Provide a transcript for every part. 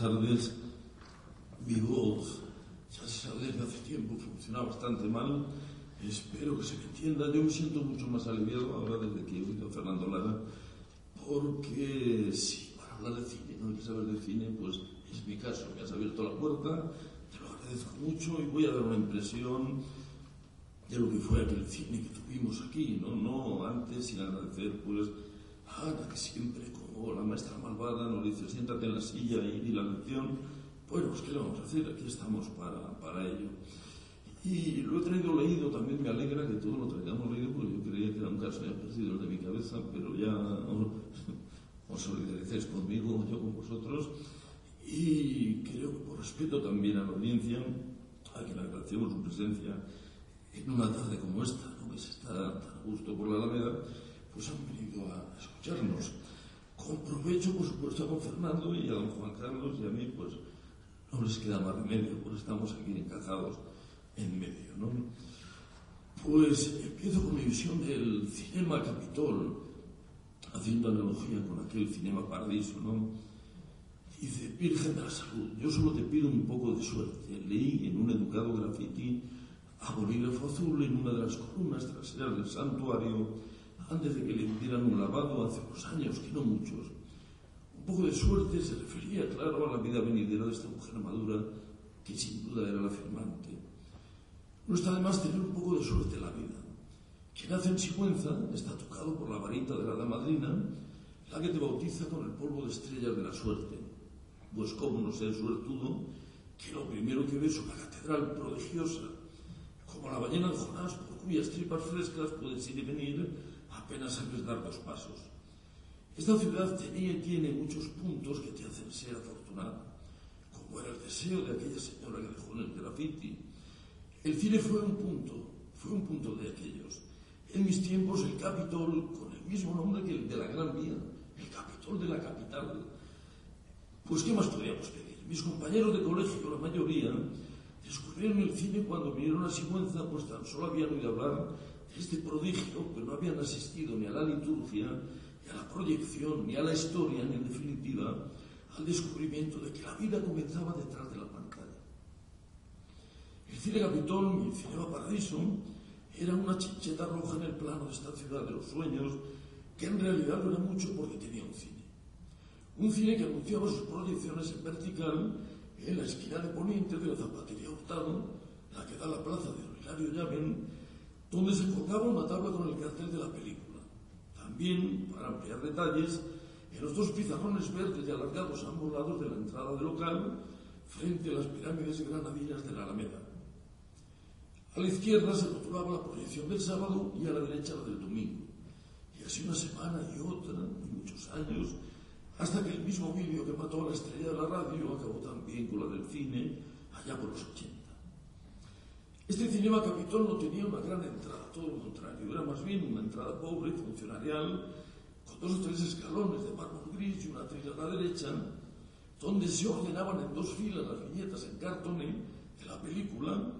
Tardes. Mi voz, ya se sabe desde hace tiempo, funciona bastante mal. Espero que se me entienda. Yo me siento mucho más aliviado ahora desde que he oído a Fernando Lara, porque si para hablar de cine no hay que saber de cine, pues es mi caso. Me has abierto la puerta, te lo agradezco mucho y voy a dar una impresión de lo que fue aquel cine que tuvimos aquí, no, no antes, sin agradecer, pues, a Ana, que siempre, como la maestra malvada, nos dice, siéntate en la silla y di la lección. Bueno, pues, ¿qué le vamos a hacer? Aquí estamos para, para ello. Y lo he traído leído, también me alegra que todo lo traigamos leído, porque yo creía que un caso ya perdido de mi cabeza, pero ya os solidaricéis conmigo, yo con vosotros. Y creo que por respeto también a la audiencia, a quien agradecemos su presencia, en una tarde como esta, ¿no? que se está tan a por la Alameda, pues han venido a escucharnos. aprovecho, por supuesto, a don Fernando y a don Juan Carlos y a mí, pues no les queda más remedio, pues estamos aquí encajados en medio, ¿no? Pues empiezo con mi visión del cinema Capitol, haciendo analogía con aquel cinema paradiso, ¿no? Dice, Virgen de la Salud, yo solo te pido un poco de suerte. Leí en un educado grafiti a bolígrafo azul en una de las columnas traseras del santuario antes de que le dieran un lavado hace unos años, que no muchos. Un poco de suerte se refería, claro, a la vida venidera de esta mujer madura, que sin duda era la firmante. No está de más tener un poco de suerte en la vida. Quien nace en Sigüenza está tocado por la varita de la damadrina, la que te bautiza con el polvo de estrellas de la suerte. Pues cómo no ser suertudo, que lo primero que ve es una catedral prodigiosa, como la ballena de Jonás, por cuyas tripas frescas puedes ir y venir apenas sabes dar dos pasos. Esta ciudad tenía y tiene muchos puntos que te hacen ser afortunado, como era el deseo de aquella señora que dejó en el graffiti. El cine fue un punto, fue un punto de aquellos. En mis tiempos el Capitol, con el mismo nombre que el de la Gran Vía, el Capitol de la capital. Pues ¿qué más podíamos pedir? Mis compañeros de colegio, la mayoría, descubrieron el cine cuando vinieron a Sigüenza, pues tan solo habían oído hablar este prodigio, pero no habían asistido ni a la liturgia, ni a la proyección, ni a la historia, ni en definitiva al descubrimiento de que la vida comenzaba detrás de la pantalla. El cine Capitol el Cinema Paradiso era una chincheta roja en el plano de esta ciudad de los sueños, que en realidad no era mucho porque tenía un cine. Un cine que anunciaba sus proyecciones en vertical en la esquina de poniente de la zapatería Hurtado, la que da la plaza de Hilario Llaven, donde se colgaba una tabla con el cartel de la película. También, para ampliar detalles, en los dos pizarrones verdes y alargados a ambos lados de la entrada del local, frente a las pirámides granadinas de la Alameda. A la izquierda se rotulaba la proyección del sábado y a la derecha la del domingo. Y así una semana y otra, y muchos años, hasta que el mismo vídeo que mató a la estrella de la radio acabó también con la del cine allá por los 80. Este Cinema Capitol no tenía una gran entrada, todo lo contrario, era más bien una entrada pobre, funcionarial, con dos o tres escalones de mármol gris y una trilla a la derecha, donde se ordenaban en dos filas las viñetas en cartón de la película,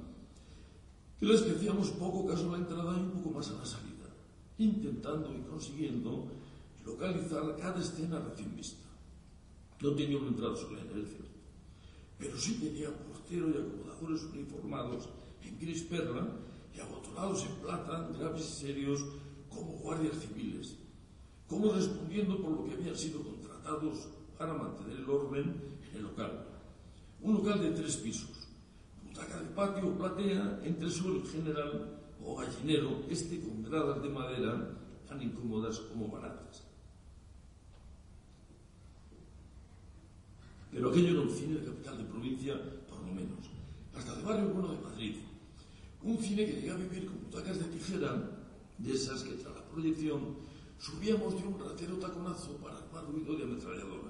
de las que hacíamos poco caso a la entrada y un poco más a la salida, intentando y consiguiendo localizar cada escena recién vista. No tenía una entrada solemne, es cierto, pero sí tenía portero y acomodadores uniformados en gris perla y abotonados en plata, graves y serios, como guardias civiles, como respondiendo por lo que habían sido contratados para mantener el orden en el local. Un local de tres pisos, butaca de patio platea, entre suelo general o gallinero, este con gradas de madera tan incómodas como baratas. Pero aquello era un cine capital de provincia, por lo menos, hasta de barrio bueno de Madrid. Un cine que llega a vivir con butacas de tijera, de esas que tras la proyección subíamos de un ratero taconazo para armar ruido de ametralladora.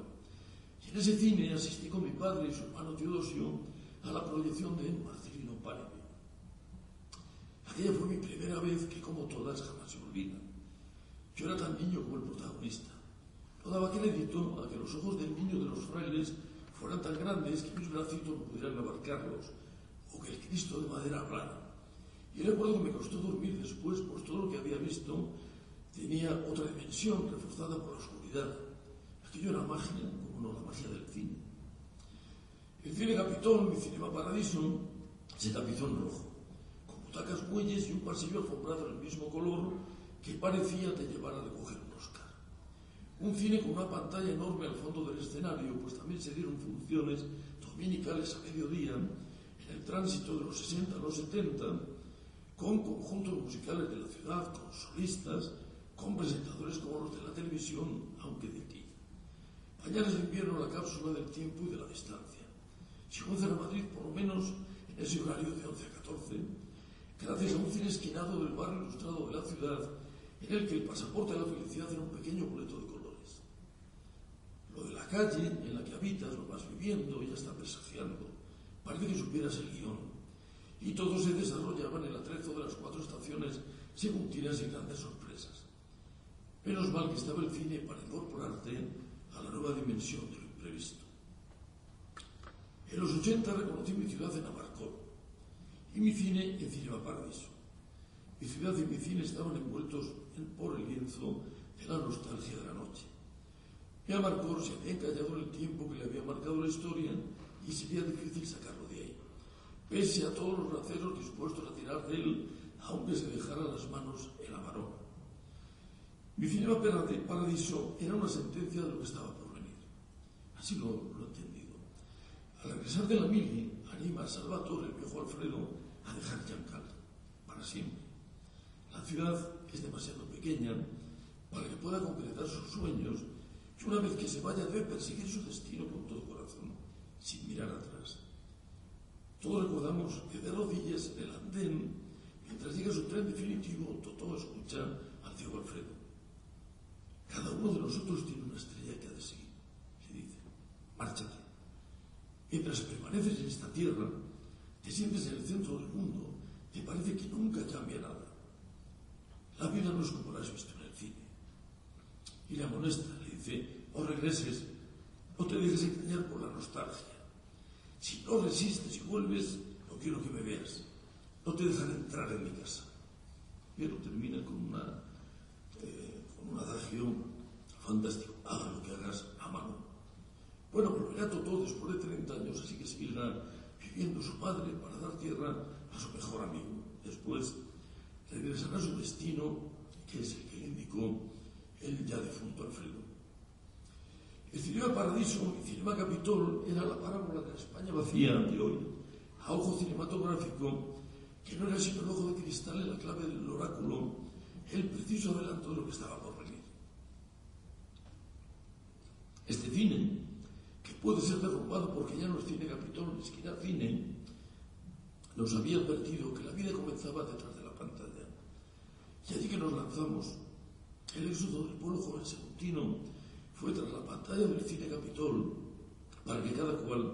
Y en ese cine asistí con mi padre y su hermano Teodosio a la proyección de Marcelino Páramo. Aquella fue mi primera vez que, como todas, jamás se olvida. Yo era tan niño como el protagonista. No daba crédito a que los ojos del niño de los frailes fueran tan grandes que mis bracitos no pudieran abarcarlos, o que el Cristo de madera hablara. Y recuerdo que me costó dormir después, pues todo lo que había visto tenía otra dimensión reforzada por la oscuridad. Aquello era magia, como no la magia del cine. El cine Capitón, mi cinema Paradiso, se tapizó en rojo, con butacas bueyes y un pasillo alfombrado del mismo color que parecía te llevar a recoger un Oscar. Un cine con una pantalla enorme al fondo del escenario, pues también se dieron funciones dominicales a mediodía, en el tránsito de los 60 a los 70, con conjuntos musicales de la ciudad, con solistas, con presentadores como los de la televisión, aunque de ti. Pañales de invierno, la cápsula del tiempo y de la distancia. Si a Madrid, por lo menos en ese horario de 11 a 14, gracias a un cine esquinado del barrio ilustrado de la ciudad, en el que el pasaporte de la felicidad era un pequeño boleto de colores. Lo de la calle en la que habitas, lo vas viviendo y ya está presagiando. Parece que supieras el guion. Y todo se desarrollaba en el atrezo de las cuatro estaciones según tiras y grandes sorpresas. Menos mal que estaba el cine para incorporarte a la nueva dimensión de lo imprevisto. En los 80 reconocí mi ciudad en Amarcón y mi cine en Cinema Paradiso. Mi ciudad y mi cine estaban envueltos por el lienzo de la nostalgia de la noche. Mi Amarcor se había encallado en el tiempo que le había marcado la historia y sería difícil sacarlo de ahí, pese a todos los raceros dispuestos a tirar de él, aunque se dejara las manos el amarón. Mi Paradiso era una sentencia de lo que estaba por venir. Así lo, he entendido. Al regresar de la mili, anima a Salvatore, el viejo Alfredo, a dejar Yancal para siempre. La ciudad es demasiado pequeña para que pueda concretar sus sueños y una vez que se vaya debe perseguir su destino con todo corazón, sin mirar atrás. Todos recordamos que de rodillas en el andén, mientras llega su tren definitivo, Totó escucha al ciego Alfredo. Cada uno de nosotros tiene una estrella que ha de seguir, le dice. Márchate. Mientras permaneces en esta tierra, te sientes en el centro del mundo, te parece que nunca cambia nada. La vida no es como la has visto en el cine. Y le amonesta, le dice, o regreses, o te dejes engañar por la nostalgia. Si no resistes y vuelves, no quiero que me veas. No te dejaré entrar en mi casa. Pero termina con, una, eh, con un adagio fantástico. Haga lo que hagas, a mano. Bueno, volverá todo después de 30 años, así que seguirá viviendo su padre para dar tierra a su mejor amigo. Después regresará a su destino, que es el que le indicó el ya defunto Alfredo. El Cinema Paradiso y Cinema Capitol era la parábola de la España vacía de hoy, a ojo cinematográfico, que no era sino el ojo de cristal en la clave del oráculo, el preciso adelanto de lo que estaba por venir. Este cine, que puede ser derrumbado porque ya no es cine Capitol, ni siquiera cine, nos había advertido que la vida comenzaba detrás de la pantalla. Y allí que nos lanzamos, el éxodo del pueblo joven segutino fue tras la pantalla del cine Capitol para que cada cual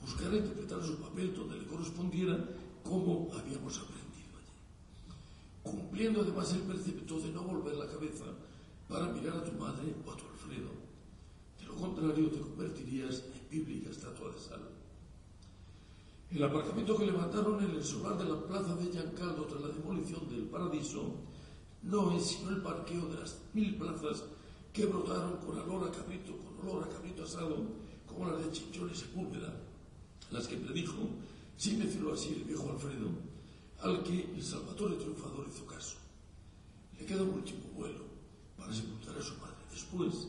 buscara interpretar su papel donde le correspondiera como habíamos aprendido allí. Cumpliendo además el precepto de no volver la cabeza para mirar a tu madre o a tu Alfredo. De lo contrario, te convertirías en bíblica estatua de sal. El aparcamiento que levantaron en el solar de la plaza de Giancaldo tras la demolición del Paradiso no es sino el parqueo de las mil plazas que brotaron con olor a cabrito, con olor a cabrito asado, como las de Chinchón y Sepúlveda, las que predijo, sin decirlo así, el viejo Alfredo, al que el Salvatore triunfador hizo caso. Le queda un último vuelo para sepultar a su madre. Después,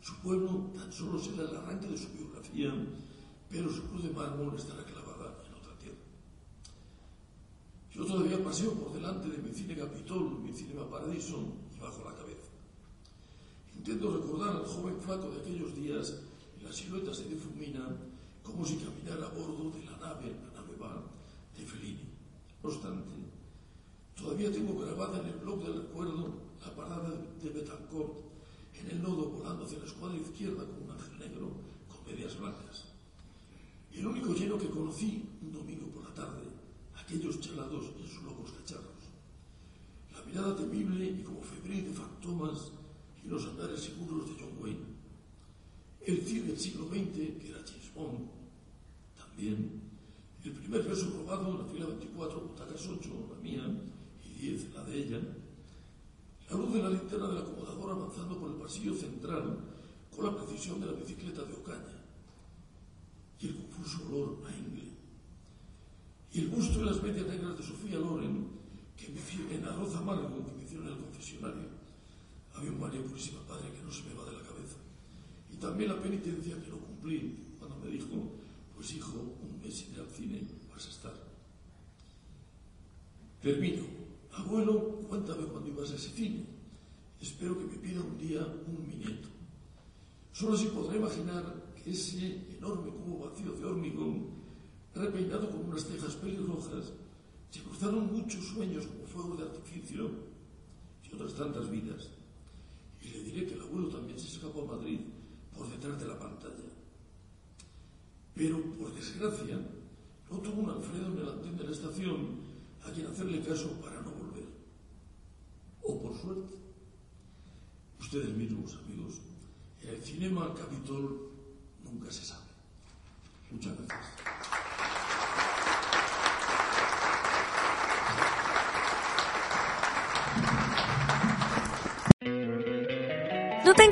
su pueblo tan solo será el arranque de su biografía, pero su cruz de mármol estará clavada en otra tierra. Yo todavía paseo por delante de mi cine Capitol, mi cine Paradiso, y bajo la cabeza. Intento recordar al joven flaco de aquellos días y la silueta se difumina como si caminara a bordo de la nave, la nave va, de Fellini. No obstante, todavía tengo grabada en el blog del recuerdo la parada de Betancourt en el nodo volando hacia la escuadra izquierda con un ángel negro con medias blancas. El único lleno que conocí un domingo por la tarde, aquellos chalados en sus locos cacharros. La mirada temible y como febril de fantomas y los andares seguros de John Wayne. El cine del siglo XX, que era James Bond, también. El primer beso robado la fila 24, butacas 8, la mía, y 10, la de ella. La luz de la linterna del acomodador avanzando por el pasillo central con la precisión de la bicicleta de Ocaña. Y el confuso olor a ingle. Y el busto y las medias negras de Sofía Loren, que me en arroz amargo que me hicieron en el confesionario. Había un María Purísima Padre que no se me va de la cabeza. Y también la penitencia que no cumplí cuando me dijo, pues hijo, un mes sin ir al cine vas a estar. Termino. Abuelo, cuéntame cuando ibas a ese cine. Espero que me pida un día un mi nieto. Solo así podré imaginar que ese enorme cubo vacío de hormigón, repeinado con unas cejas pelirrojas, se cruzaron muchos sueños como fuego de artificio y otras tantas vidas. Y le diré que el abuelo también se escapó a Madrid por detrás de la pantalla. Pero, por desgracia, no tuvo un Alfredo en el andén de la estación a quien hacerle caso para no volver. O por suerte. Ustedes mismos, amigos, en el Cinema Capitol nunca se sabe. Muchas gracias.